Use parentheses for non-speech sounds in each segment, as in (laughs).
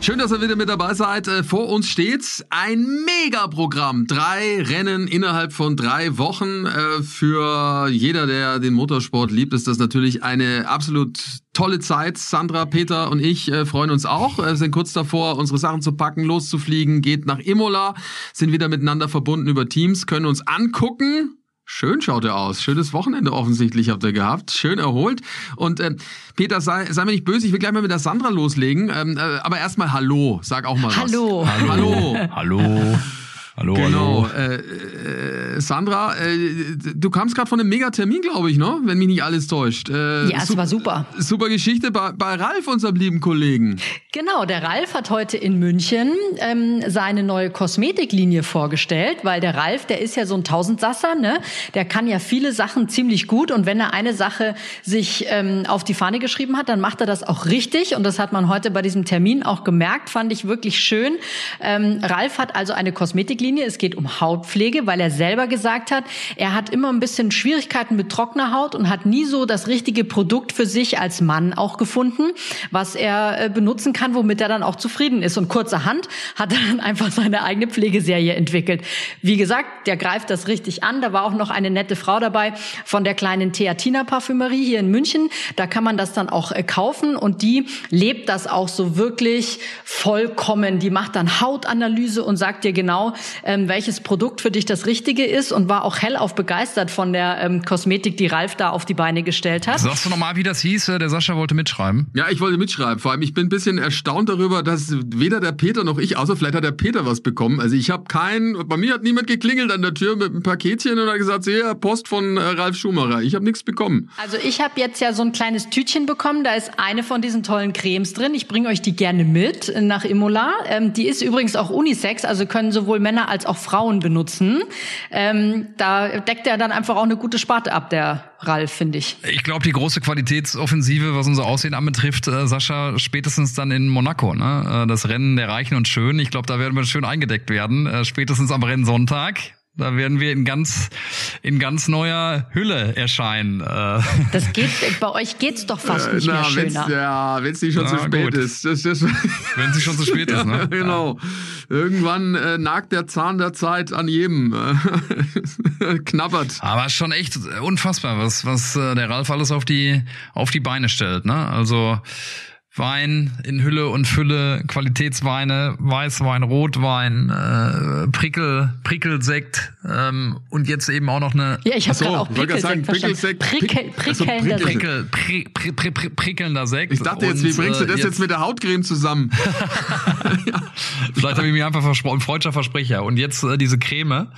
Schön, dass ihr wieder mit dabei seid. Äh, vor uns steht ein Megaprogramm. Drei Rennen innerhalb von drei Wochen. Äh, für jeder, der den Motorsport liebt, ist das natürlich eine absolut tolle Zeit. Sandra, Peter und ich äh, freuen uns auch, sind kurz davor, unsere Sachen zu packen, loszufliegen, geht nach Imola, sind wieder miteinander verbunden über Teams, können uns angucken, Schön schaut er aus. Schönes Wochenende offensichtlich habt ihr gehabt. Schön erholt. Und äh, Peter, sei, sei mir nicht böse, ich will gleich mal mit der Sandra loslegen. Ähm, äh, aber erstmal Hallo, sag auch mal hallo. was. Hallo. Hallo. Hallo. Hallo, genau. hallo. Äh, äh, Sandra, äh, du kamst gerade von einem Megatermin, glaube ich, ne? Wenn mich nicht alles täuscht. Äh, ja, es war super. Super Geschichte bei, bei Ralf, unserem lieben Kollegen. Genau, der Ralf hat heute in München ähm, seine neue Kosmetiklinie vorgestellt, weil der Ralf, der ist ja so ein Tausendsasser, ne? Der kann ja viele Sachen ziemlich gut und wenn er eine Sache sich ähm, auf die Fahne geschrieben hat, dann macht er das auch richtig und das hat man heute bei diesem Termin auch gemerkt, fand ich wirklich schön. Ähm, Ralf hat also eine Kosmetiklinie. Es geht um Hautpflege, weil er selber gesagt hat, er hat immer ein bisschen Schwierigkeiten mit trockener Haut und hat nie so das richtige Produkt für sich als Mann auch gefunden, was er äh, benutzen kann, womit er dann auch zufrieden ist. Und kurzerhand hat er dann einfach seine eigene Pflegeserie entwickelt. Wie gesagt, der greift das richtig an. Da war auch noch eine nette Frau dabei von der kleinen Theatina Parfümerie hier in München. Da kann man das dann auch äh, kaufen und die lebt das auch so wirklich vollkommen. Die macht dann Hautanalyse und sagt dir genau, ähm, welches Produkt für dich das Richtige ist und war auch hellauf begeistert von der ähm, Kosmetik, die Ralf da auf die Beine gestellt hat. Sagst du nochmal, wie das hieß? Äh, der Sascha wollte mitschreiben. Ja, ich wollte mitschreiben. Vor allem, ich bin ein bisschen erstaunt darüber, dass weder der Peter noch ich, außer vielleicht hat der Peter was bekommen. Also ich habe keinen, bei mir hat niemand geklingelt an der Tür mit einem Paketchen und hat gesagt, hier, Post von äh, Ralf Schumacher. Ich habe nichts bekommen. Also ich habe jetzt ja so ein kleines Tütchen bekommen, da ist eine von diesen tollen Cremes drin. Ich bringe euch die gerne mit nach Imola. Ähm, die ist übrigens auch Unisex, also können sowohl Männer als auch Frauen benutzen. Ähm, da deckt er dann einfach auch eine gute Sparte ab, der Ralf, finde ich. Ich glaube, die große Qualitätsoffensive, was unser Aussehen anbetrifft, äh, Sascha, spätestens dann in Monaco. Ne? Äh, das Rennen der Reichen und Schönen. Ich glaube, da werden wir schön eingedeckt werden. Äh, spätestens am Rennsonntag. Da werden wir in ganz, in ganz neuer Hülle erscheinen. Äh. Das geht, bei euch geht's doch fast nicht Na, mehr schöner. Ja, wenn es nicht schon Na, zu spät gut. ist. Das, das, (laughs) wenn es nicht schon zu spät ist, ne? genau. Irgendwann äh, nagt der Zahn der Zeit an jedem. Äh, (laughs) knabbert. Aber schon echt unfassbar, was, was äh, der Ralf alles auf die, auf die Beine stellt, ne? Also, Wein in Hülle und Fülle, Qualitätsweine, Weißwein, Rotwein, äh, Prickel, Prickelsekt ähm, und jetzt eben auch noch eine. Ja, ich habe gerade auch Prickelsekt Prickelsekt, Prickel, prickelnder also Prickel, Prickel, pri, pri, pri, prickelnder Sekt. Ich dachte jetzt, wie bringst du das äh, jetzt, jetzt mit der Hautcreme zusammen? ja. (laughs) (laughs) Vielleicht habe ich mir einfach versprochen, freudscher Versprecher. Und jetzt äh, diese Creme,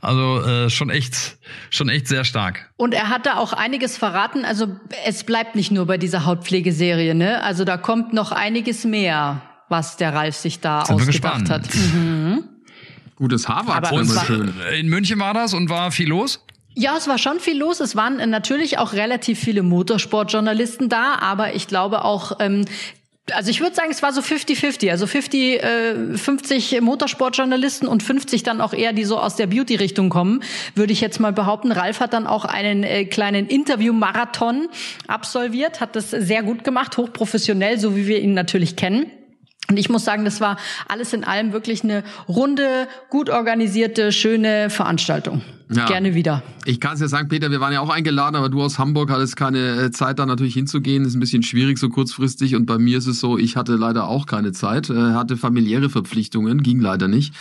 also äh, schon echt, schon echt sehr stark. Und er hat da auch einiges verraten. Also es bleibt nicht nur bei dieser Hautpflegeserie, ne? Also da kommt noch einiges mehr, was der Ralf sich da Sind ausgedacht hat. Mhm. Gutes Harvard. Und schön. in München war das und war viel los? Ja, es war schon viel los. Es waren natürlich auch relativ viele Motorsportjournalisten da, aber ich glaube auch ähm, also ich würde sagen, es war so 50-50. Also 50, äh, 50 Motorsportjournalisten und 50 dann auch eher, die so aus der Beauty-Richtung kommen, würde ich jetzt mal behaupten. Ralf hat dann auch einen äh, kleinen Interview-Marathon absolviert, hat das sehr gut gemacht, hochprofessionell, so wie wir ihn natürlich kennen. Und ich muss sagen, das war alles in allem wirklich eine runde, gut organisierte, schöne Veranstaltung. Ja. Gerne wieder. Ich kann es ja sagen, Peter, wir waren ja auch eingeladen, aber du aus Hamburg hattest keine äh, Zeit, da natürlich hinzugehen. Das ist ein bisschen schwierig, so kurzfristig. Und bei mir ist es so, ich hatte leider auch keine Zeit, äh, hatte familiäre Verpflichtungen, ging leider nicht.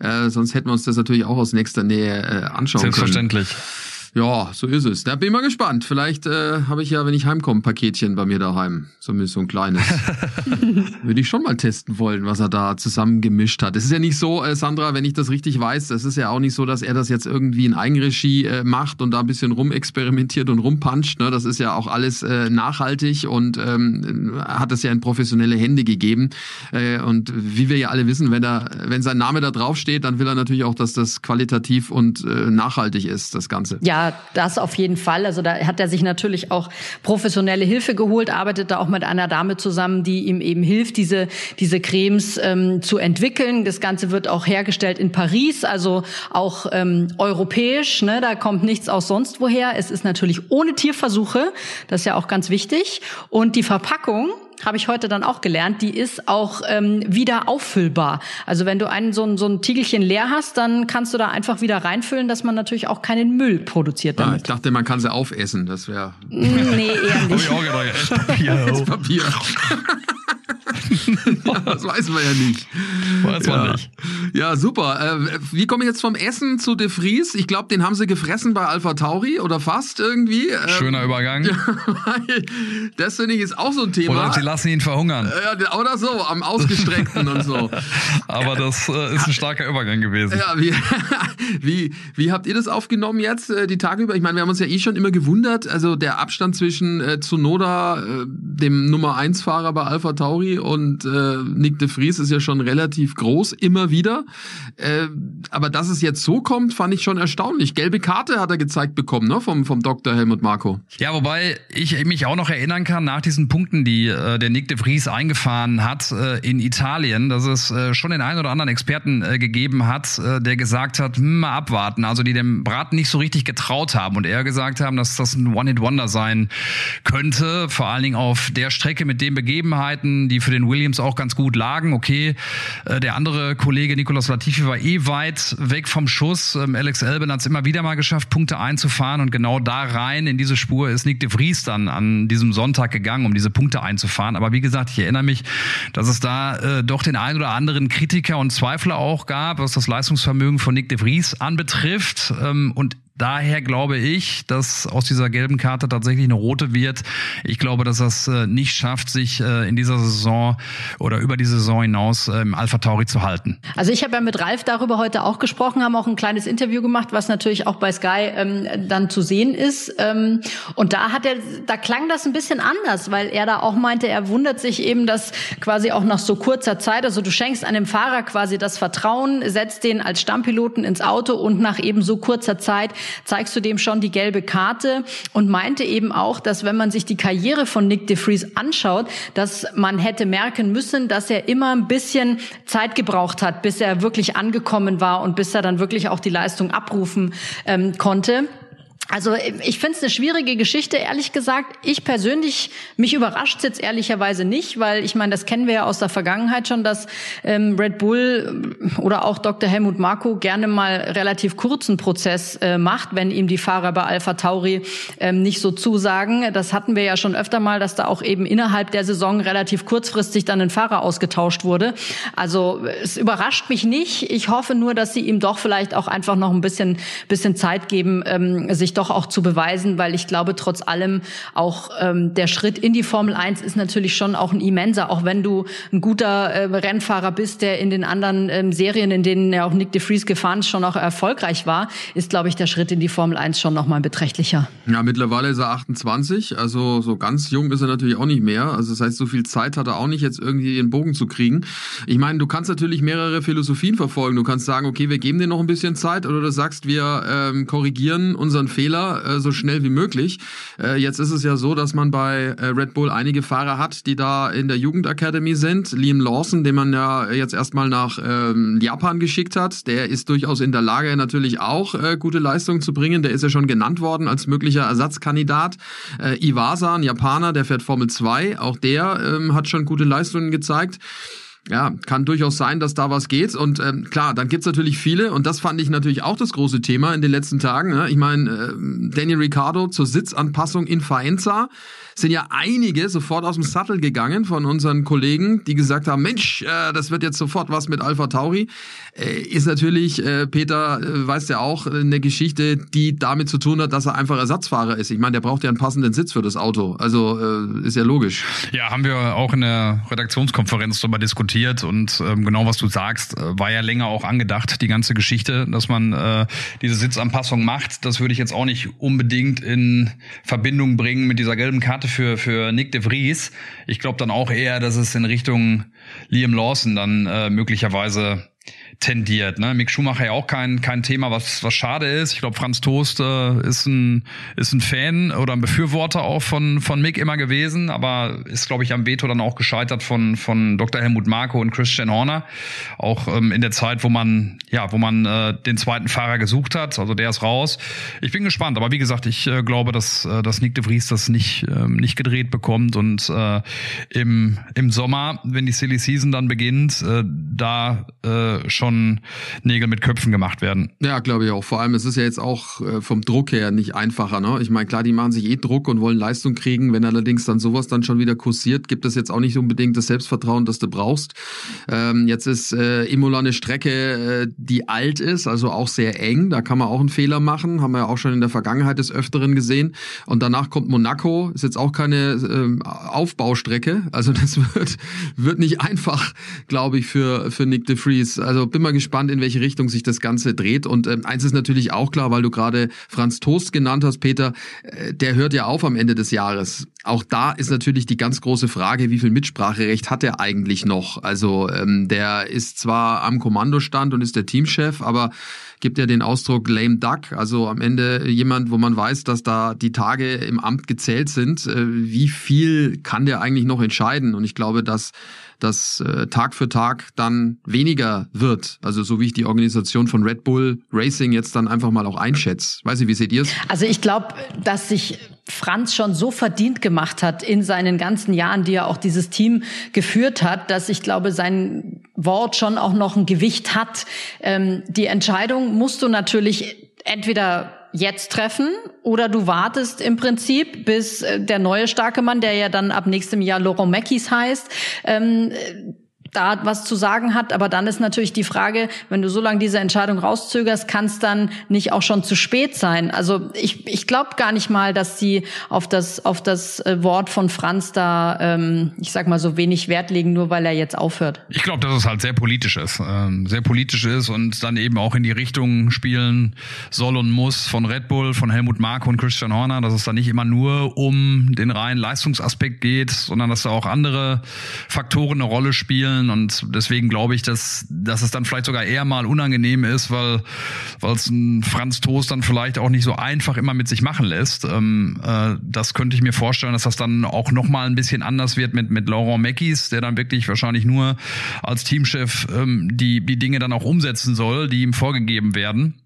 Äh, sonst hätten wir uns das natürlich auch aus nächster Nähe äh, anschauen Selbstverständlich. können. Selbstverständlich. Ja, so ist es. Da bin ich mal gespannt. Vielleicht äh, habe ich ja, wenn ich heimkomme, ein Paketchen bei mir daheim. Zumindest so ein kleines. (laughs) Würde ich schon mal testen wollen, was er da zusammengemischt hat. Es ist ja nicht so, äh, Sandra, wenn ich das richtig weiß, es ist ja auch nicht so, dass er das jetzt irgendwie in Eigenregie äh, macht und da ein bisschen rumexperimentiert und rumpuncht. Ne? Das ist ja auch alles äh, nachhaltig und ähm, hat es ja in professionelle Hände gegeben. Äh, und wie wir ja alle wissen, wenn, er, wenn sein Name da drauf steht, dann will er natürlich auch, dass das qualitativ und äh, nachhaltig ist, das Ganze. Ja, Ja, das auf jeden Fall. Also da hat er sich natürlich auch professionelle Hilfe geholt, arbeitet da auch mit einer Dame zusammen, die ihm eben hilft, diese, diese Cremes ähm, zu entwickeln. Das Ganze wird auch hergestellt in Paris, also auch ähm, europäisch. Ne? Da kommt nichts aus sonst woher. Es ist natürlich ohne Tierversuche. Das ist ja auch ganz wichtig. Und die Verpackung, habe ich heute dann auch gelernt, die ist auch ähm, wieder auffüllbar. Also wenn du einen so ein, so ein Tiegelchen leer hast, dann kannst du da einfach wieder reinfüllen, dass man natürlich auch keinen Müll produziert damit. Ja, ich dachte, man kann sie aufessen, das wäre... Nee, eher nicht. (laughs) Hab ich auch gedacht, Esspapier. Das Papier. (laughs) (laughs) das weiß man ja nicht. Man ja. nicht. Ja, super. Äh, wie komme ich jetzt vom Essen zu De Vries? Ich glaube, den haben sie gefressen bei Alpha Tauri oder fast irgendwie. Ähm, Schöner Übergang. das finde ich ist auch so ein Thema. Oder sie lassen ihn verhungern. ja, oder so, am Ausgestreckten und so. (laughs) Aber das äh, ist ein starker Übergang gewesen. Ja, wie, (laughs) wie, wie habt ihr das aufgenommen jetzt, äh, die Tage über? Ich meine, wir haben uns ja eh schon immer gewundert, also der Abstand zwischen äh, Tsunoda, äh, dem Nummer 1 Fahrer bei Alpha Tauri und äh, Nick de Vries ist ja schon relativ groß, immer wieder. Äh, aber dass es jetzt so kommt, fand ich schon erstaunlich. Gelbe Karte hat er gezeigt bekommen, ne, vom, vom Dr. Helmut Marko. Ja, wobei ich mich auch noch erinnern kann, nach diesen Punkten, die äh, der Nick de Vries eingefahren hat äh, in Italien, dass es äh, schon den einen oder anderen Experten äh, gegeben hat, äh, der gesagt hat, hm, mal abwarten, also die dem Braten nicht so richtig getraut haben und eher gesagt haben, dass das ein One-Hit-Wonder sein könnte, vor allen Dingen auf der Strecke mit den Begebenheiten, die für den Williams auch ganz gut lagen. Okay, äh, der andere Kollege Nicolas Latifi war eh weit weg vom Schuss. Ähm, Alex Albin hat es immer wieder mal geschafft, Punkte einzufahren und genau da rein in diese Spur ist Nick de Vries dann an diesem Sonntag gegangen, um diese Punkte einzufahren. Aber wie gesagt, ich erinnere mich, dass es da äh, doch den einen oder anderen Kritiker und Zweifler auch gab, was das Leistungsvermögen von Nick de Vries anbetrifft. Ähm, und daher glaube ich, dass aus dieser gelben Karte tatsächlich eine rote wird. Ich glaube, dass es äh, nicht schafft, sich äh, in dieser Saison oder über die Saison hinaus im Alpha Tauri zu halten. Also ich habe ja mit Ralf darüber heute auch gesprochen, haben auch ein kleines Interview gemacht, was natürlich auch bei Sky ähm, dann zu sehen ist. Ähm, und da hat er, da klang das ein bisschen anders, weil er da auch meinte, er wundert sich eben, dass quasi auch nach so kurzer Zeit, also du schenkst einem Fahrer quasi das Vertrauen, setzt den als Stammpiloten ins Auto und nach eben so kurzer Zeit zeigst du dem schon die gelbe Karte und meinte eben auch, dass wenn man sich die Karriere von Nick de Vries anschaut, dass man hätte merken müssen, dass er immer ein bisschen Zeit gebraucht hat, bis er wirklich angekommen war und bis er dann wirklich auch die Leistung abrufen ähm, konnte. Also ich finde es eine schwierige Geschichte, ehrlich gesagt. Ich persönlich, mich überrascht jetzt ehrlicherweise nicht, weil ich meine, das kennen wir ja aus der Vergangenheit schon, dass ähm, Red Bull oder auch Dr. Helmut Marko gerne mal relativ kurzen Prozess äh, macht, wenn ihm die Fahrer bei Alpha Tauri ähm, nicht so zusagen. Das hatten wir ja schon öfter mal, dass da auch eben innerhalb der Saison relativ kurzfristig dann ein Fahrer ausgetauscht wurde. Also es überrascht mich nicht. Ich hoffe nur, dass sie ihm doch vielleicht auch einfach noch ein bisschen, bisschen Zeit geben, ähm, sich doch auch zu beweisen, weil ich glaube, trotz allem auch ähm, der Schritt in die Formel 1 ist natürlich schon auch ein immenser, auch wenn du ein guter äh, Rennfahrer bist, der in den anderen ähm, Serien, in denen ja auch Nick de Vries gefahren ist, schon auch erfolgreich war, ist, glaube ich, der Schritt in die Formel 1 schon nochmal beträchtlicher. Ja, mittlerweile ist er 28, also so ganz jung ist er natürlich auch nicht mehr. Also das heißt, so viel Zeit hat er auch nicht, jetzt irgendwie den Bogen zu kriegen. Ich meine, du kannst natürlich mehrere Philosophien verfolgen. Du kannst sagen, okay, wir geben dir noch ein bisschen Zeit, oder du sagst, wir ähm, korrigieren unseren Fehler Fehler äh, so schnell wie möglich. Äh, jetzt ist es ja so, dass man bei äh, Red Bull einige Fahrer hat, die da in der Jugendakademie sind. Liam Lawson, den man ja jetzt erstmal nach ähm, Japan geschickt hat, der ist durchaus in der Lage, natürlich auch äh, gute Leistungen zu bringen. Der ist ja schon genannt worden als möglicher Ersatzkandidat. Äh, Iwasa, ein Japaner, der fährt Formel 2, auch der ähm, hat schon gute Leistungen gezeigt ja, kann durchaus sein, dass da was geht. Und ähm, klar, dann gibt's natürlich viele, und das fand ich natürlich auch das große Thema in den letzten Tagen. Ne? Ich meine, äh, Daniel Ricciardo zur Sitzanpassung in Faenza sind ja einige sofort aus dem Sattel gegangen von unseren Kollegen, die gesagt haben, Mensch, äh, das wird jetzt sofort was mit Alpha Tauri. Äh, ist natürlich, äh, Peter äh, weiß ja auch, eine Geschichte, die damit zu tun hat, dass er einfach Ersatzfahrer ist. Ich meine, der braucht ja einen passenden Sitz für das Auto. Also äh, ist ja logisch. Ja, haben wir auch in der Redaktionskonferenz darüber diskutiert und ähm, genau was du sagst, äh, war ja länger auch angedacht, die ganze Geschichte, dass man äh, diese Sitzanpassung macht. Das würde ich jetzt auch nicht unbedingt in Verbindung bringen mit dieser gelben Karte für, für Nick de Vries. Ich glaube dann auch eher, dass es in Richtung Liam Lawson dann äh, möglicherweise tendiert. Ne? Mick Schumacher ja auch kein, kein Thema, was, was schade ist. Ich glaube, Franz Toast äh, ist, ein, ist ein Fan oder ein Befürworter auch von, von Mick immer gewesen, aber ist, glaube ich, am Veto dann auch gescheitert von, von Dr. Helmut Marko und Christian Horner. Auch ähm, in der Zeit, wo man, ja, wo man äh, den zweiten Fahrer gesucht hat. Also der ist raus. Ich bin gespannt, aber wie gesagt, ich äh, glaube, dass, äh, dass Nick de Vries das nicht, äh, nicht gedreht bekommt und äh, im, im Sommer, wenn die Silly Season dann beginnt, äh, da äh, schon Nägel mit Köpfen gemacht werden. Ja, glaube ich auch. Vor allem, es ist ja jetzt auch äh, vom Druck her nicht einfacher. Ne? Ich meine, klar, die machen sich eh Druck und wollen Leistung kriegen. Wenn allerdings dann sowas dann schon wieder kursiert, gibt es jetzt auch nicht unbedingt das Selbstvertrauen, das du brauchst. Ähm, jetzt ist äh, Imola eine Strecke, äh, die alt ist, also auch sehr eng. Da kann man auch einen Fehler machen. Haben wir ja auch schon in der Vergangenheit des Öfteren gesehen. Und danach kommt Monaco. Ist jetzt auch keine äh, Aufbaustrecke. Also (laughs) das wird, wird nicht einfach, glaube ich, für, für Nick de Vries. Also bin mal gespannt, in welche Richtung sich das Ganze dreht. Und ähm, eins ist natürlich auch klar, weil du gerade Franz Toast genannt hast, Peter, äh, der hört ja auf am Ende des Jahres. Auch da ist natürlich die ganz große Frage, wie viel Mitspracherecht hat er eigentlich noch? Also ähm, der ist zwar am Kommandostand und ist der Teamchef, aber gibt ja den Ausdruck lame duck, also am Ende jemand, wo man weiß, dass da die Tage im Amt gezählt sind. Äh, wie viel kann der eigentlich noch entscheiden? Und ich glaube, dass das äh, Tag für Tag dann weniger wird. Also so wie ich die Organisation von Red Bull Racing jetzt dann einfach mal auch einschätze. Weiß ich, wie seht ihr es? Also ich glaube, dass sich Franz schon so verdient gemacht hat in seinen ganzen Jahren, die er auch dieses Team geführt hat, dass ich glaube, sein Wort schon auch noch ein Gewicht hat. Ähm, die Entscheidung musst du natürlich entweder jetzt treffen oder du wartest im Prinzip, bis äh, der neue starke Mann, der ja dann ab nächstem Jahr Laurent Mackies heißt, ähm, da was zu sagen hat. Aber dann ist natürlich die Frage, wenn du so lange diese Entscheidung rauszögerst, kann es dann nicht auch schon zu spät sein. Also ich, ich glaube gar nicht mal, dass sie auf das, auf das äh, Wort von Franz da, ähm, ich sag mal, so wenig Wert legen, nur weil er jetzt aufhört. Ich glaube, dass es halt sehr politisch ist. Ähm, sehr politisch ist und dann eben auch in die Richtung spielen soll und muss von Red Bull, von Helmut Marko und Christian Horner, dass es da nicht immer nur um den reinen Leistungsaspekt geht, sondern dass da auch andere Faktoren eine Rolle spielen spielen und deswegen glaube ich, dass, dass es dann vielleicht sogar eher mal unangenehm ist, weil es ein Franz Toast dann vielleicht auch nicht so einfach immer mit sich machen lässt. Ähm, äh, das könnte ich mir vorstellen, dass das dann auch noch mal ein bisschen anders wird mit mit Laurent Mackies, der dann wirklich wahrscheinlich nur als Teamchef ähm, die die Dinge dann auch umsetzen soll, die ihm vorgegeben werden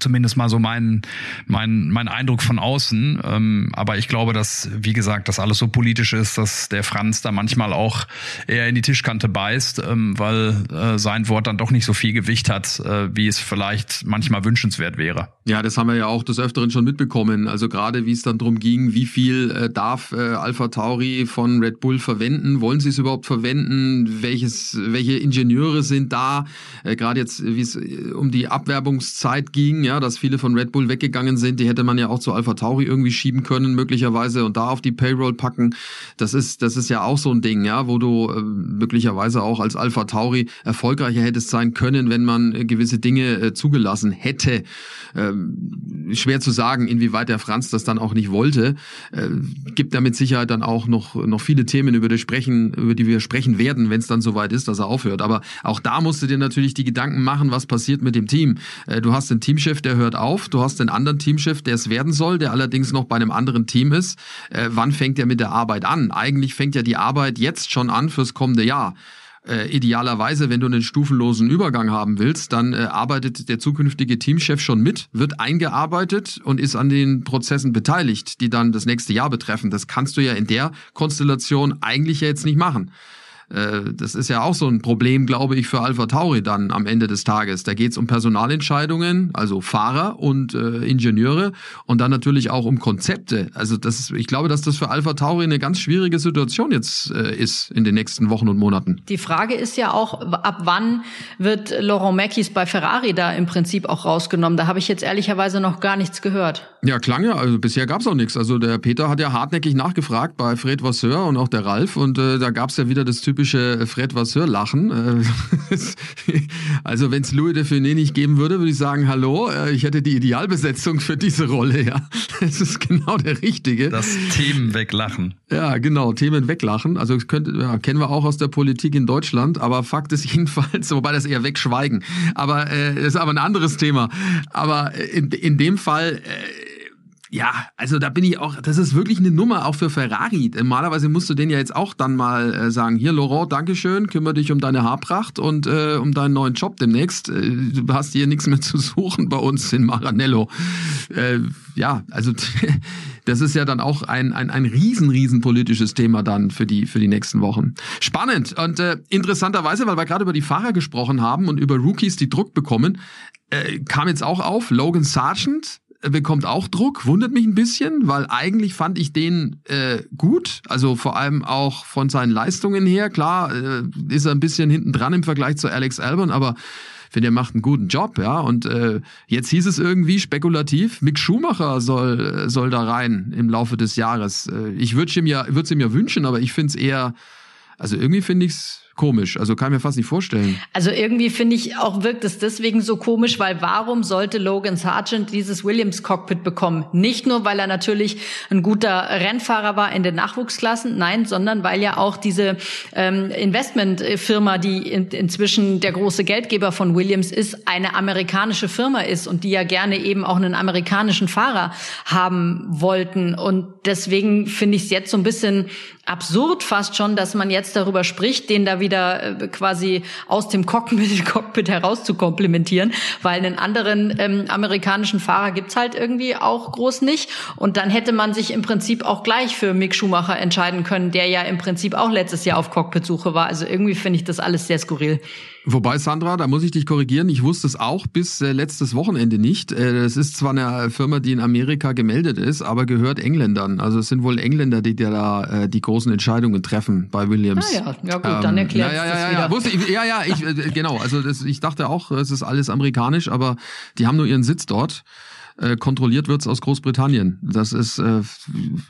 zumindest mal so mein, mein, mein Eindruck von außen. Ähm, aber ich glaube, dass, wie gesagt, das alles so politisch ist, dass der Franz da manchmal auch eher in die Tischkante beißt, ähm, weil äh, sein Wort dann doch nicht so viel Gewicht hat, äh, wie es vielleicht manchmal wünschenswert wäre. Ja, das haben wir ja auch des Öfteren schon mitbekommen. Also gerade wie es dann drum ging, wie viel äh, darf äh, Alpha Tauri von Red Bull verwenden? Wollen sie es überhaupt verwenden? Welches, welche Ingenieure sind da? Äh, gerade jetzt, wie es äh, um die Abwerbungszeit ging, ja, dass viele von Red Bull weggegangen sind, die hätte man ja auch zu Alpha Tauri irgendwie schieben können, möglicherweise, und da auf die Payroll packen. Das ist, das ist ja auch so ein Ding, ja, wo du äh, möglicherweise auch als Alpha Tauri erfolgreicher hättest sein können, wenn man äh, gewisse Dinge äh, zugelassen hätte. Ähm, schwer zu sagen, inwieweit der Franz das dann auch nicht wollte. Äh, gibt da mit Sicherheit dann auch noch, noch viele Themen, über die, sprechen, über die wir sprechen werden, wenn es dann soweit ist, dass er aufhört. Aber auch da musst du dir natürlich die Gedanken machen, was passiert mit dem Team. Äh, du hast den Teamchef Teamchef, der hört auf. Du hast den anderen Teamchef, der es werden soll, der allerdings noch bei einem anderen Team ist. Äh, wann fängt er mit der Arbeit an? Eigentlich fängt ja die Arbeit jetzt schon an fürs kommende Jahr. Äh, idealerweise, wenn du einen stufenlosen Übergang haben willst, dann äh, arbeitet der zukünftige Teamchef schon mit, wird eingearbeitet und ist an den Prozessen beteiligt, die dann das nächste Jahr betreffen. Das kannst du ja in der Konstellation eigentlich ja jetzt nicht machen. Äh, das ist ja auch so ein Problem, glaube ich, für Alpha Tauri dann am Ende des Tages. Da geht es um Personalentscheidungen, also Fahrer und äh, Ingenieure und dann natürlich auch um Konzepte. Also das ist, ich glaube, dass das für Alpha Tauri eine ganz schwierige Situation jetzt äh, ist in den nächsten Wochen und Monaten. Die Frage ist ja auch, ab wann wird Laurent Mackies bei Ferrari da im Prinzip auch rausgenommen? Da habe ich jetzt ehrlicherweise noch gar nichts gehört. Ja, klang ja. Also bisher gab es auch nichts. Also der Peter hat ja hartnäckig nachgefragt bei Fred Vasseur und auch der Ralf und äh, da gab es ja wieder das Typ typische Fred Vasseur-Lachen. Äh, (laughs) also wenn es Louis de Funès nicht geben würde, würde ich sagen, hallo, äh, ich hätte die Idealbesetzung für diese Rolle, ja. (laughs) Es ist genau der Richtige. Das Themen weglachen. Ja, genau, Themen weglachen. Also könnte, ja, kennen wir auch aus der Politik in Deutschland, aber Fakt ist (laughs) jedenfalls, wobei das eher wegschweigen. Aber äh, das ist aber ein anderes Thema. Aber in, in dem Fall. Äh, ja, also da bin ich auch, das ist wirklich eine Nummer auch für Ferrari. Normalerweise musst du den ja jetzt auch dann mal äh, sagen, hier Laurent, Dankeschön, kümmere dich um deine Haarpracht und äh, um deinen neuen Job demnächst. Äh, du hast hier nichts mehr (laughs) zu suchen bei uns in Maranello. Äh, ja, also (laughs) das ist ja dann auch ein, ein, ein riesen, riesen politisches Thema dann für die, für die nächsten Wochen. Spannend und äh, interessanterweise, weil wir gerade über die Fahrer gesprochen haben und über Rookies, die Druck bekommen, äh, kam jetzt auch auf, Logan Sargent, bekommt auch Druck, wundert mich ein bisschen, weil eigentlich fand ich den äh, gut, also vor allem auch von seinen Leistungen her. Klar äh, ist er ein bisschen hinten dran im Vergleich zu Alex Albon, aber finde, er macht einen guten Job, ja. Und äh, jetzt hieß es irgendwie spekulativ, Mick Schumacher soll soll da rein im Laufe des Jahres. Äh, ich würde ihm ja ihm ja wünschen, aber ich finde es eher, also irgendwie finde ich es komisch. Also kann ich mir fast nicht vorstellen. Also irgendwie finde ich auch wirkt es deswegen so komisch, weil warum sollte Logan Sargent dieses Williams Cockpit bekommen? Nicht nur, weil er natürlich ein guter Rennfahrer war in den Nachwuchsklassen, nein, sondern weil ja auch diese ähm, Investmentfirma, die in, inzwischen der große Geldgeber von Williams ist, eine amerikanische Firma ist und die ja gerne eben auch einen amerikanischen Fahrer haben wollten. Und deswegen finde ich es jetzt so ein bisschen absurd fast schon, dass man jetzt darüber spricht, den da wieder äh, quasi aus dem Cockpit, (laughs) Cockpit heraus zu komplementieren, weil einen anderen ähm, amerikanischen Fahrer gibt's halt irgendwie auch groß nicht. Und dann hätte man sich im Prinzip auch gleich für Mick Schumacher entscheiden können, der ja im Prinzip auch letztes Jahr auf Cockpitsuche war. Also irgendwie finde ich das alles sehr skurril. Wobei, Sandra, da muss ich dich korrigieren, ich wusste es auch bis äh, letztes Wochenende nicht. Äh, das ist zwar eine Firma, die in Amerika gemeldet ist, aber gehört Engländern. Also es sind wohl Engländer, die da äh, die großen Entscheidungen treffen bei Williams. Ah ja, ja gut, ähm, dann erklärt ja, ja, das ja, wieder. Ja, wusste ich, ja, ja, ich, äh, genau. Also das, ich dachte auch, es ist alles amerikanisch, aber die haben nur ihren Sitz dort äh, kontrolliert wird's aus Großbritannien. Das ist, äh,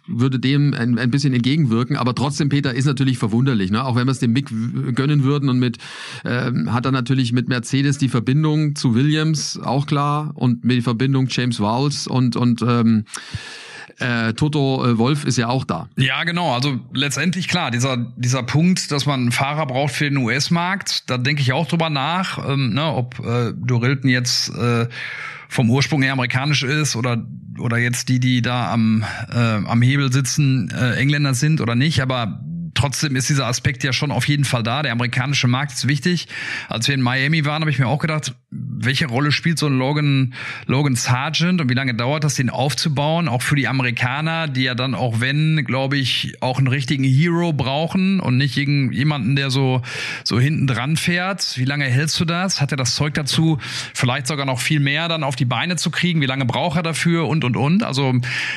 würde dem ein, ein bisschen entgegenwirken, aber trotzdem, Peter, ist natürlich verwunderlich. Ne? Auch wenn wir es dem Mick gönnen würden und mit ähm, hat er natürlich mit Mercedes die Verbindung zu Williams, auch klar, und mit die Verbindung James Vowles und, und ähm, äh, Toto äh, Wolf ist ja auch da. Ja, genau. Also letztendlich klar, dieser, dieser Punkt, dass man einen Fahrer braucht für den US-Markt, da denke ich auch drüber nach, ähm, ne, ob äh, Dorilton jetzt äh, vom Ursprung her amerikanisch ist oder oder jetzt die, die da am äh, am Hebel sitzen, äh, Engländer sind oder nicht, aber trotzdem ist dieser Aspekt ja schon auf jeden Fall da. Der amerikanische Markt ist wichtig. Als wir in Miami waren, habe ich mir auch gedacht, welche Rolle spielt so ein Logan, Logan Sargent und wie lange dauert das, den aufzubauen? Auch für die Amerikaner, die ja dann auch wenn, glaube ich, auch einen richtigen Hero brauchen und nicht jemanden, der so, so hinten dran fährt. Wie lange hältst du das? Hat er das Zeug dazu, vielleicht sogar noch viel mehr dann auf die Beine zu kriegen? Wie lange braucht er dafür? Und, und, und. Also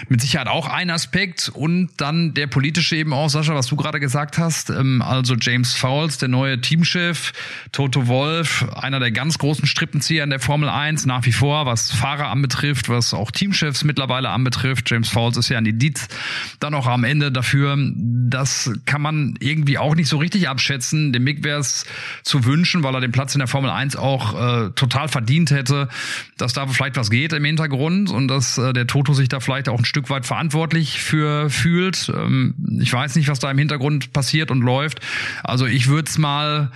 mit Sicherheit auch ein Aspekt und dann der politische eben auch, Sascha, was du gerade gesagt hast. Ähm, also James Fowles, der neue Teamchef, Toto Wolf, einer der ganz großen Strippenzieher in der Formel 1 nach wie vor, was Fahrer anbetrifft, was auch Teamchefs mittlerweile anbetrifft. James Fowles ist ja an die dann auch am Ende dafür. Das kann man irgendwie auch nicht so richtig abschätzen. Dem Mick wäre es zu wünschen, weil er den Platz in der Formel 1 auch äh, total verdient hätte, dass da vielleicht was geht im Hintergrund und dass äh, der Toto sich da vielleicht auch ein Stück weit verantwortlich für fühlt. Ähm, ich weiß nicht, was da im Hintergrund passiert und läuft. Also ich würde es mal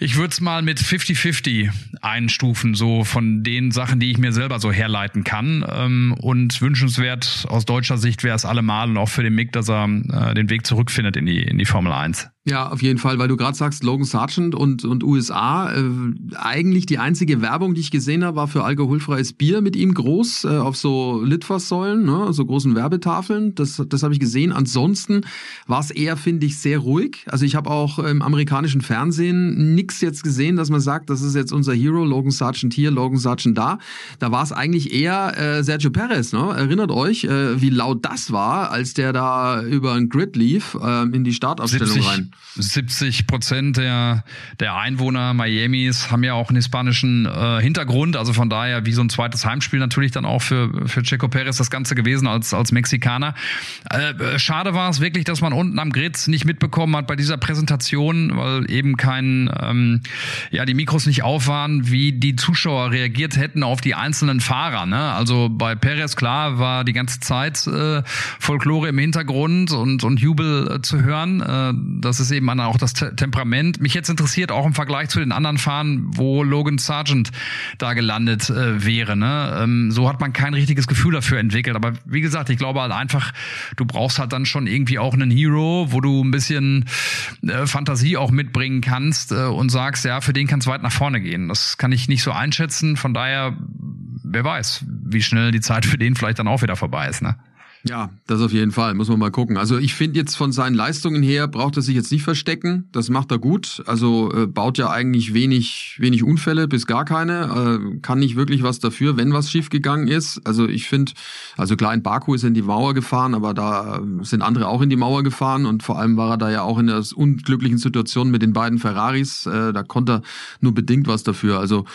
ich würde es mal mit 50-50 einstufen, so von den Sachen, die ich mir selber so herleiten kann. Ähm, und wünschenswert aus deutscher Sicht wäre es allemal und auch für den Mick, dass er äh, den Weg zurückfindet in die, in die Formel 1. Ja, auf jeden Fall, weil du gerade sagst, Logan Sargent und, und USA. Äh, eigentlich die einzige Werbung, die ich gesehen habe, war für alkoholfreies Bier mit ihm groß äh, auf so Litfaßsäulen, ne, so großen Werbetafeln. Das, das habe ich gesehen. Ansonsten war es eher, finde ich, sehr ruhig. Also ich habe auch im amerikanischen Fernsehen nichts jetzt gesehen, dass man sagt, das ist jetzt unser Hero, Logan Sargent hier, Logan Sargent da. Da war es eigentlich eher äh, Sergio Perez. Ne? Erinnert euch, äh, wie laut das war, als der da über ein Grid lief äh, in die Startaufstellung 70, rein. 70 Prozent der, der Einwohner Miamis haben ja auch einen hispanischen äh, Hintergrund. Also von daher wie so ein zweites Heimspiel natürlich dann auch für, für Checo Perez das Ganze gewesen als, als Mexikaner. Äh, schade war es wirklich, dass man unten am Grid nicht mitbekommen hat bei dieser Präsentation, weil eben kein, ähm, ja, die Mikros nicht auf waren, wie die Zuschauer reagiert hätten auf die einzelnen Fahrer. Ne? Also bei Perez, klar, war die ganze Zeit äh, Folklore im Hintergrund und, und Jubel äh, zu hören. Äh, das ist eben auch das Te Temperament. Mich jetzt interessiert auch im Vergleich zu den anderen Fahren, wo Logan Sargent da gelandet äh, wäre. Ne? Ähm, so hat man kein richtiges Gefühl dafür entwickelt. Aber wie gesagt, ich glaube halt einfach, du brauchst halt dann schon irgendwie auch einen Hero, wo du ein bisschen äh, Fantasie auch mitbringen kannst äh, und sagst, ja, für den kann es weit nach vorne gehen. Das kann ich nicht so einschätzen. Von daher, wer weiß, wie schnell die Zeit für den vielleicht dann auch wieder vorbei ist. Ne? Ja, das auf jeden Fall. Muss man mal gucken. Also ich finde jetzt von seinen Leistungen her braucht er sich jetzt nicht verstecken. Das macht er gut. Also äh, baut ja eigentlich wenig, wenig Unfälle bis gar keine. Äh, kann nicht wirklich was dafür, wenn was schiefgegangen ist. Also ich finde, also klar in Baku ist er in die Mauer gefahren, aber da sind andere auch in die Mauer gefahren und vor allem war er da ja auch in der unglücklichen Situation mit den beiden Ferraris. Äh, da konnte er nur bedingt was dafür. Also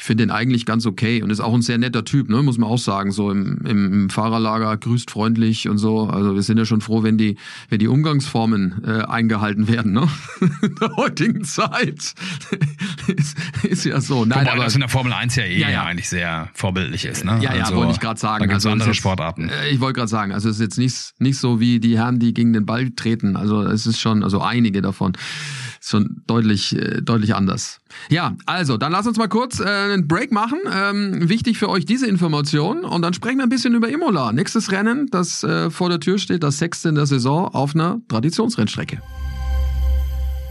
ich finde den eigentlich ganz okay und ist auch ein sehr netter Typ, ne, muss man auch sagen. So im, im, im Fahrerlager grüßt freundlich und so. Also wir sind ja schon froh, wenn die, wenn die Umgangsformen äh, eingehalten werden, ne? (laughs) in der heutigen Zeit. (laughs) ist, ist ja so. Nein, Wobei aber das in der Formel 1 ja eh ja, ja. eigentlich sehr vorbildlich ist, ne? Ja, ja, also, wollte ich gerade sagen. Da also andere Sportarten. Äh, ich wollte gerade sagen, also es ist jetzt nicht, nicht so wie die Herren, die gegen den Ball treten. Also es ist schon, also einige davon schon deutlich, äh, deutlich anders. Ja, also, dann lass uns mal kurz äh, einen Break machen. Ähm, wichtig für euch diese Information. Und dann sprechen wir ein bisschen über Imola. Nächstes Rennen, das äh, vor der Tür steht, das sechste in der Saison auf einer Traditionsrennstrecke.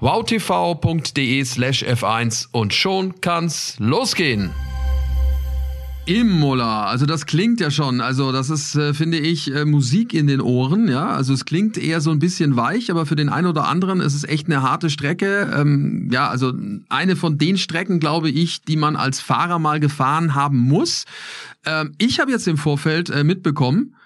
wowtv.de slash F1 und schon kann's losgehen. Imola, also das klingt ja schon, also das ist, äh, finde ich, äh, Musik in den Ohren, ja, also es klingt eher so ein bisschen weich, aber für den einen oder anderen ist es echt eine harte Strecke, ähm, ja, also eine von den Strecken, glaube ich, die man als Fahrer mal gefahren haben muss. Ähm, ich habe jetzt im Vorfeld äh, mitbekommen,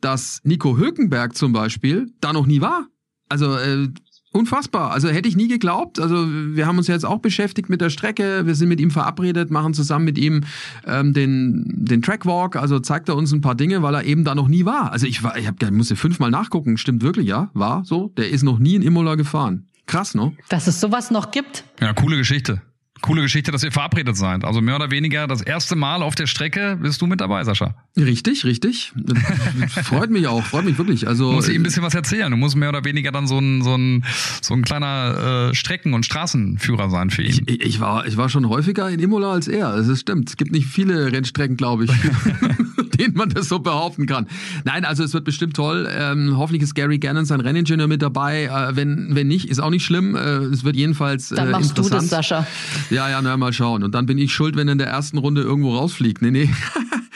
dass Nico Hülkenberg zum Beispiel da noch nie war. Also äh, Unfassbar. Also hätte ich nie geglaubt. Also wir haben uns jetzt auch beschäftigt mit der Strecke. Wir sind mit ihm verabredet, machen zusammen mit ihm ähm, den den Trackwalk. Also zeigt er uns ein paar Dinge, weil er eben da noch nie war. Also ich war, ich habe, musste fünfmal nachgucken. Stimmt wirklich, ja? War so. Der ist noch nie in Imola gefahren. Krass, ne? Dass es sowas noch gibt. Ja, coole Geschichte coole Geschichte, dass ihr verabredet seid. Also mehr oder weniger das erste Mal auf der Strecke bist du mit dabei, Sascha. Richtig, richtig. (laughs) freut mich auch, freut mich wirklich. Also muss ich ein bisschen was erzählen. Du musst mehr oder weniger dann so ein so ein so ein kleiner äh, Strecken- und Straßenführer sein für ihn. Ich, ich, war ich war schon häufiger in Imola als er. Das stimmt. Es gibt nicht viele Rennstrecken, glaube ich, (laughs) (laughs) denen man das so behaupten kann. Nein, also es wird bestimmt toll. Ähm, hoffentlich ist Gary Gannon sein Renningenieur mit dabei. Äh, wenn wenn nicht, ist auch nicht schlimm. Äh, es wird jedenfalls äh, dann machst du das, Sascha. Ja, ja, na, mal schauen. Und dann bin ich schuld, wenn er in der ersten Runde irgendwo rausfliegt. Nee, nee.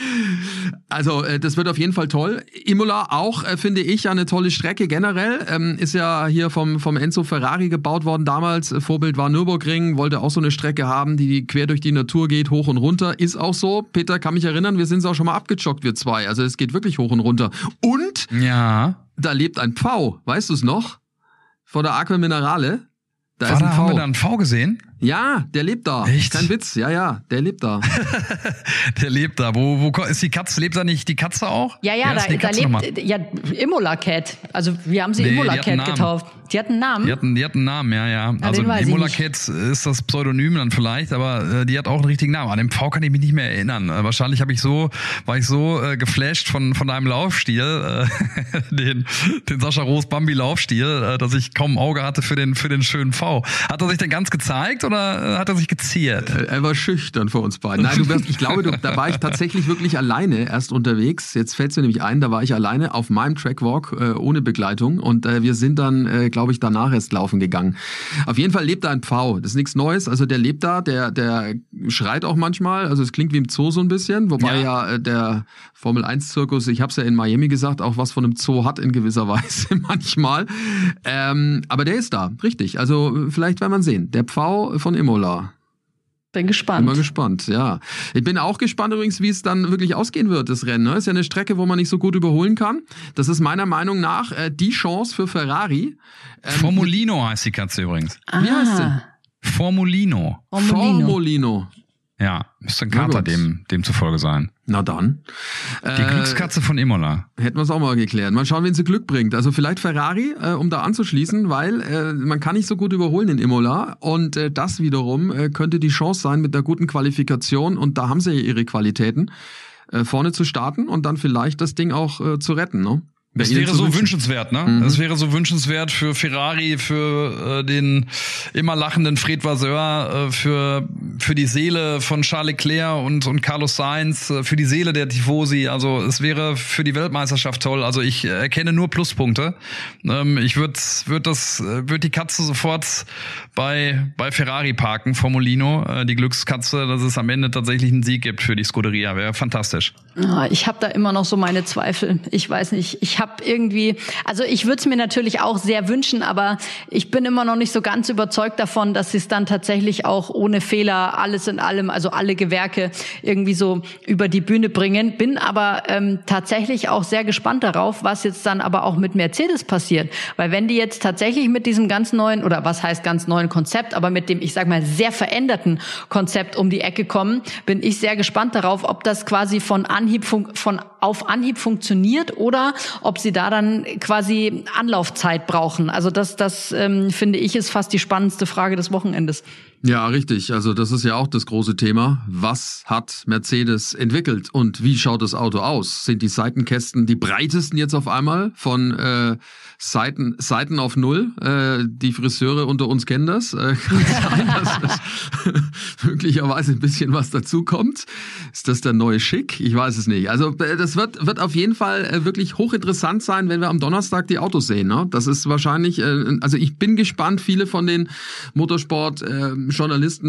(laughs) also, äh, das wird auf jeden Fall toll. Imola auch, äh, finde ich, eine tolle Strecke generell. Ähm, ist ja hier vom, vom Enzo Ferrari gebaut worden damals. Vorbild war Nürburgring, wollte auch so eine Strecke haben, die quer durch die Natur geht, hoch und runter. Ist auch so. Peter kann mich erinnern, wir sind es auch schon mal abgejoggt, wir zwei. Also es geht wirklich hoch und runter. Und ja. da lebt ein Pfau, weißt du es noch? Vor der Aqua Minerale. Da War ist ein da, Haben wir da einen V gesehen? Ja, der lebt da. Echt? Kein Witz. Ja, ja, der lebt da. (laughs) der lebt da. Wo, wo ist die Katze? Lebt da nicht die Katze auch? Ja, ja, da, da lebt ja Imola Cat. Also wir haben sie nee, Imola Cat getauft. Die hat einen Namen. Die hat einen, die hat einen Namen, ja, ja. ja also Imola Cat ist das Pseudonym dann vielleicht, aber äh, die hat auch einen richtigen Namen. An dem V kann ich mich nicht mehr erinnern. Äh, wahrscheinlich habe ich so, war ich so äh, geflasht von von deinem Laufstil, äh, (laughs) den den Sascha Roos Bambi Laufstil, äh, dass ich kaum ein Auge hatte für den für den schönen V. Hat er sich denn ganz gezeigt oder äh, hat er sich geziert? Er war schüchtern vor uns beiden. Nein, du wirst, ich glaube, du, da war ich tatsächlich wirklich alleine erst unterwegs. Jetzt fällt es mir nämlich ein, da war ich alleine auf meinem Trackwalk äh, ohne Begleitung und äh, wir sind dann, äh, glaube glaube ich, danach erst laufen gegangen. Auf jeden Fall lebt da ein Pfau. Das ist nichts Neues. Also der lebt da, der, der schreit auch manchmal. Also es klingt wie im Zoo so ein bisschen, wobei ja, ja äh, der Formel 1-Zirkus, ich habe es ja in Miami gesagt, auch was von einem Zoo hat in gewisser (laughs) Weise manchmal. Ähm, aber der ist da, richtig. Also vielleicht werden wir sehen. Der Pfau von Imola. Bin gespannt. Bin mal gespannt, ja. Ich bin auch gespannt übrigens, wie es dann wirklich ausgehen wird, das Rennen. Ne? Ist ja eine Strecke, wo man nicht so gut überholen kann. Das ist meiner Meinung nach äh, die Chance für Ferrari. Ähm, Formulino heißt die Katze übrigens. Ah. Wie heißt sie? Formulino. Formulino. Formulino. Ja, müsste ein Kater dem, dem zufolge sein. Na dann. Die äh, Glückskatze von Imola. Hätten wir es auch mal geklärt. Mal schauen, wen sie Glück bringt. Also vielleicht Ferrari, äh, um da anzuschließen, weil äh, man kann nicht so gut überholen in Imola. Und äh, das wiederum äh, könnte die Chance sein mit der guten Qualifikation. Und da haben sie ja ihre Qualitäten, äh, vorne zu starten und dann vielleicht das Ding auch äh, zu retten. Ne? Das wäre so wünschenswert, ne? Mhm. Das wäre so wünschenswert für Ferrari, für äh, den immer lachenden Fred Vasseur, äh, für für die Seele von Charles Leclerc und und Carlos Sainz, äh, für die Seele der Tifosi. Also es wäre für die Weltmeisterschaft toll. Also ich erkenne nur Pluspunkte. Ähm, ich würde würd das äh, würde die Katze sofort bei bei Ferrari parken, Formulino, äh, die Glückskatze, dass es am Ende tatsächlich einen Sieg gibt für die Scuderia. Wäre fantastisch. Ah, ich habe da immer noch so meine Zweifel. Ich weiß nicht. Ich habe irgendwie, also ich würde es mir natürlich auch sehr wünschen, aber ich bin immer noch nicht so ganz überzeugt davon, dass sie es dann tatsächlich auch ohne Fehler alles in allem, also alle Gewerke irgendwie so über die Bühne bringen. Bin aber ähm, tatsächlich auch sehr gespannt darauf, was jetzt dann aber auch mit Mercedes passiert, weil wenn die jetzt tatsächlich mit diesem ganz neuen oder was heißt ganz neuen Konzept, aber mit dem ich sag mal sehr veränderten Konzept um die Ecke kommen, bin ich sehr gespannt darauf, ob das quasi von Anhieb von auf Anhieb funktioniert oder ob sie da dann quasi Anlaufzeit brauchen. Also das, das ähm, finde ich ist fast die spannendste Frage des Wochenendes. Ja, richtig. Also das ist ja auch das große Thema. Was hat Mercedes entwickelt und wie schaut das Auto aus? Sind die Seitenkästen die breitesten jetzt auf einmal von äh, Seiten, Seiten auf Null? Äh, die Friseure unter uns kennen das. Äh, (laughs) kann sein, dass das (laughs) möglicherweise ein bisschen was dazukommt. Ist das der neue Schick? Ich weiß es nicht. Also äh, das wird, wird auf jeden Fall äh, wirklich hochinteressant sein, wenn wir am Donnerstag die Autos sehen. Ne? Das ist wahrscheinlich, äh, also ich bin gespannt, viele von den Motorsport äh,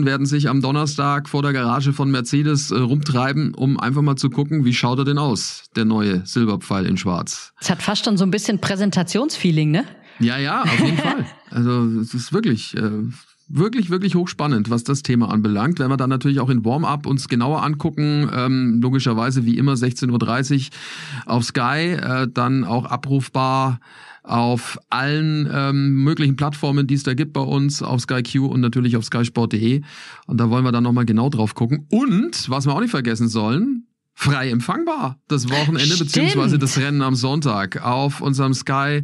werden sich am Donnerstag vor der Garage von Mercedes äh, rumtreiben, um einfach mal zu gucken, wie schaut er denn aus, der neue Silberpfeil in Schwarz. Es hat fast schon so ein bisschen Präsentationsfeeling, ne? Ja, ja, auf jeden (laughs) Fall. Also es ist wirklich. Äh, wirklich, wirklich hochspannend, was das Thema anbelangt. Wenn wir dann natürlich auch in Warm-up uns genauer angucken, ähm, logischerweise wie immer 16.30 Uhr auf Sky, äh, dann auch abrufbar auf allen ähm, möglichen Plattformen, die es da gibt bei uns, auf Sky Q und natürlich auf skysport.de. Und da wollen wir dann nochmal genau drauf gucken. Und, was wir auch nicht vergessen sollen, frei empfangbar das Wochenende Stimmt. beziehungsweise das Rennen am Sonntag auf unserem Sky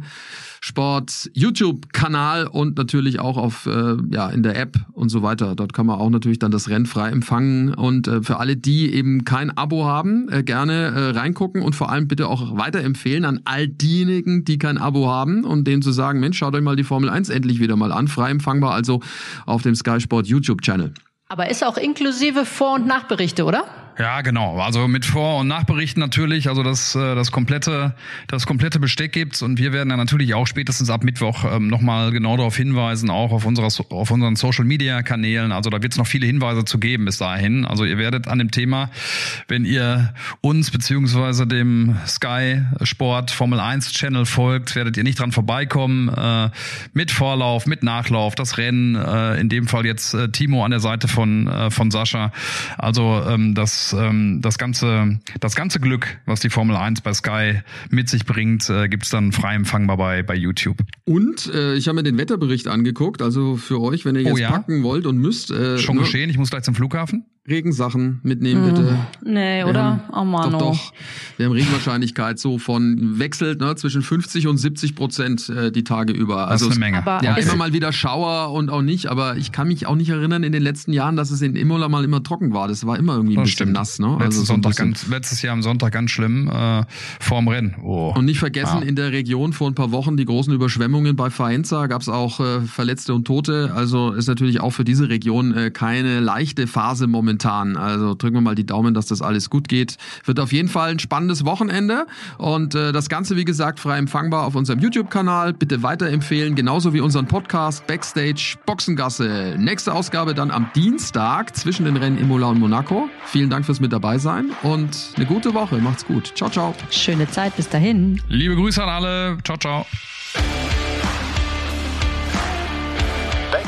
Sport YouTube-Kanal und natürlich auch auf äh, ja in der App und so weiter. Dort kann man auch natürlich dann das Rennen frei empfangen und äh, für alle, die eben kein Abo haben, äh, gerne äh, reingucken und vor allem bitte auch weiterempfehlen an all diejenigen, die kein Abo haben und denen zu sagen, Mensch, schaut euch mal die Formel 1 endlich wieder mal an, frei empfangbar also auf dem Sky Sport YouTube-Channel. Aber ist auch inklusive Vor- und Nachberichte, oder? Ja, genau. Also mit Vor- und Nachberichten natürlich, also das, äh, das komplette, das komplette Besteck gibt's und wir werden dann natürlich auch spätestens ab Mittwoch ähm, nochmal genau darauf hinweisen, auch auf unserer, auf unseren Social Media Kanälen. Also da wird's noch viele Hinweise zu geben bis dahin. Also ihr werdet an dem Thema, wenn ihr uns beziehungsweise dem Sky Sport Formel 1 Channel folgt, werdet ihr nicht dran vorbeikommen. Äh, mit Vorlauf, mit Nachlauf, das Rennen, äh, in dem Fall jetzt äh, Timo an der Seite von, äh, von Sascha. Also ähm, das ähm, das ganze das ganze Glück, was die Formel 1 bei Sky mit sich bringt, äh, gibt's dann frei empfangbar bei bei YouTube. Und äh, ich habe mir den Wetterbericht angeguckt, also für euch, wenn ihr oh jetzt oh ja? packen wollt und müsst. Äh, Schon ne? geschehen, ich muss gleich zum Flughafen. Regensachen mitnehmen, bitte. Hm, nee, oder? Haben, oh Mann, doch, doch. Wir haben Regenwahrscheinlichkeit so von wechselt ne, zwischen 50 und 70 Prozent äh, die Tage über. Also das ist eine Menge. Aber ja, immer mal wieder Schauer und auch nicht, aber ich kann mich auch nicht erinnern in den letzten Jahren, dass es in Imola mal immer trocken war. Das war immer irgendwie ein das bisschen stimmt. nass. Ne? Also letztes, Sonntag ganz, letztes Jahr am Sonntag ganz schlimm äh, vorm Rennen. Oh. Und nicht vergessen, ja. in der Region vor ein paar Wochen die großen Überschwemmungen bei Faenza gab es auch äh, Verletzte und Tote. Also ist natürlich auch für diese Region äh, keine leichte Phase momentan momentan. Also drücken wir mal die Daumen, dass das alles gut geht. Wird auf jeden Fall ein spannendes Wochenende und äh, das Ganze, wie gesagt, frei empfangbar auf unserem YouTube-Kanal. Bitte weiterempfehlen, genauso wie unseren Podcast Backstage Boxengasse. Nächste Ausgabe dann am Dienstag zwischen den Rennen Imola und Monaco. Vielen Dank fürs mit dabei sein und eine gute Woche. Macht's gut. Ciao, ciao. Schöne Zeit. Bis dahin. Liebe Grüße an alle. Ciao, ciao.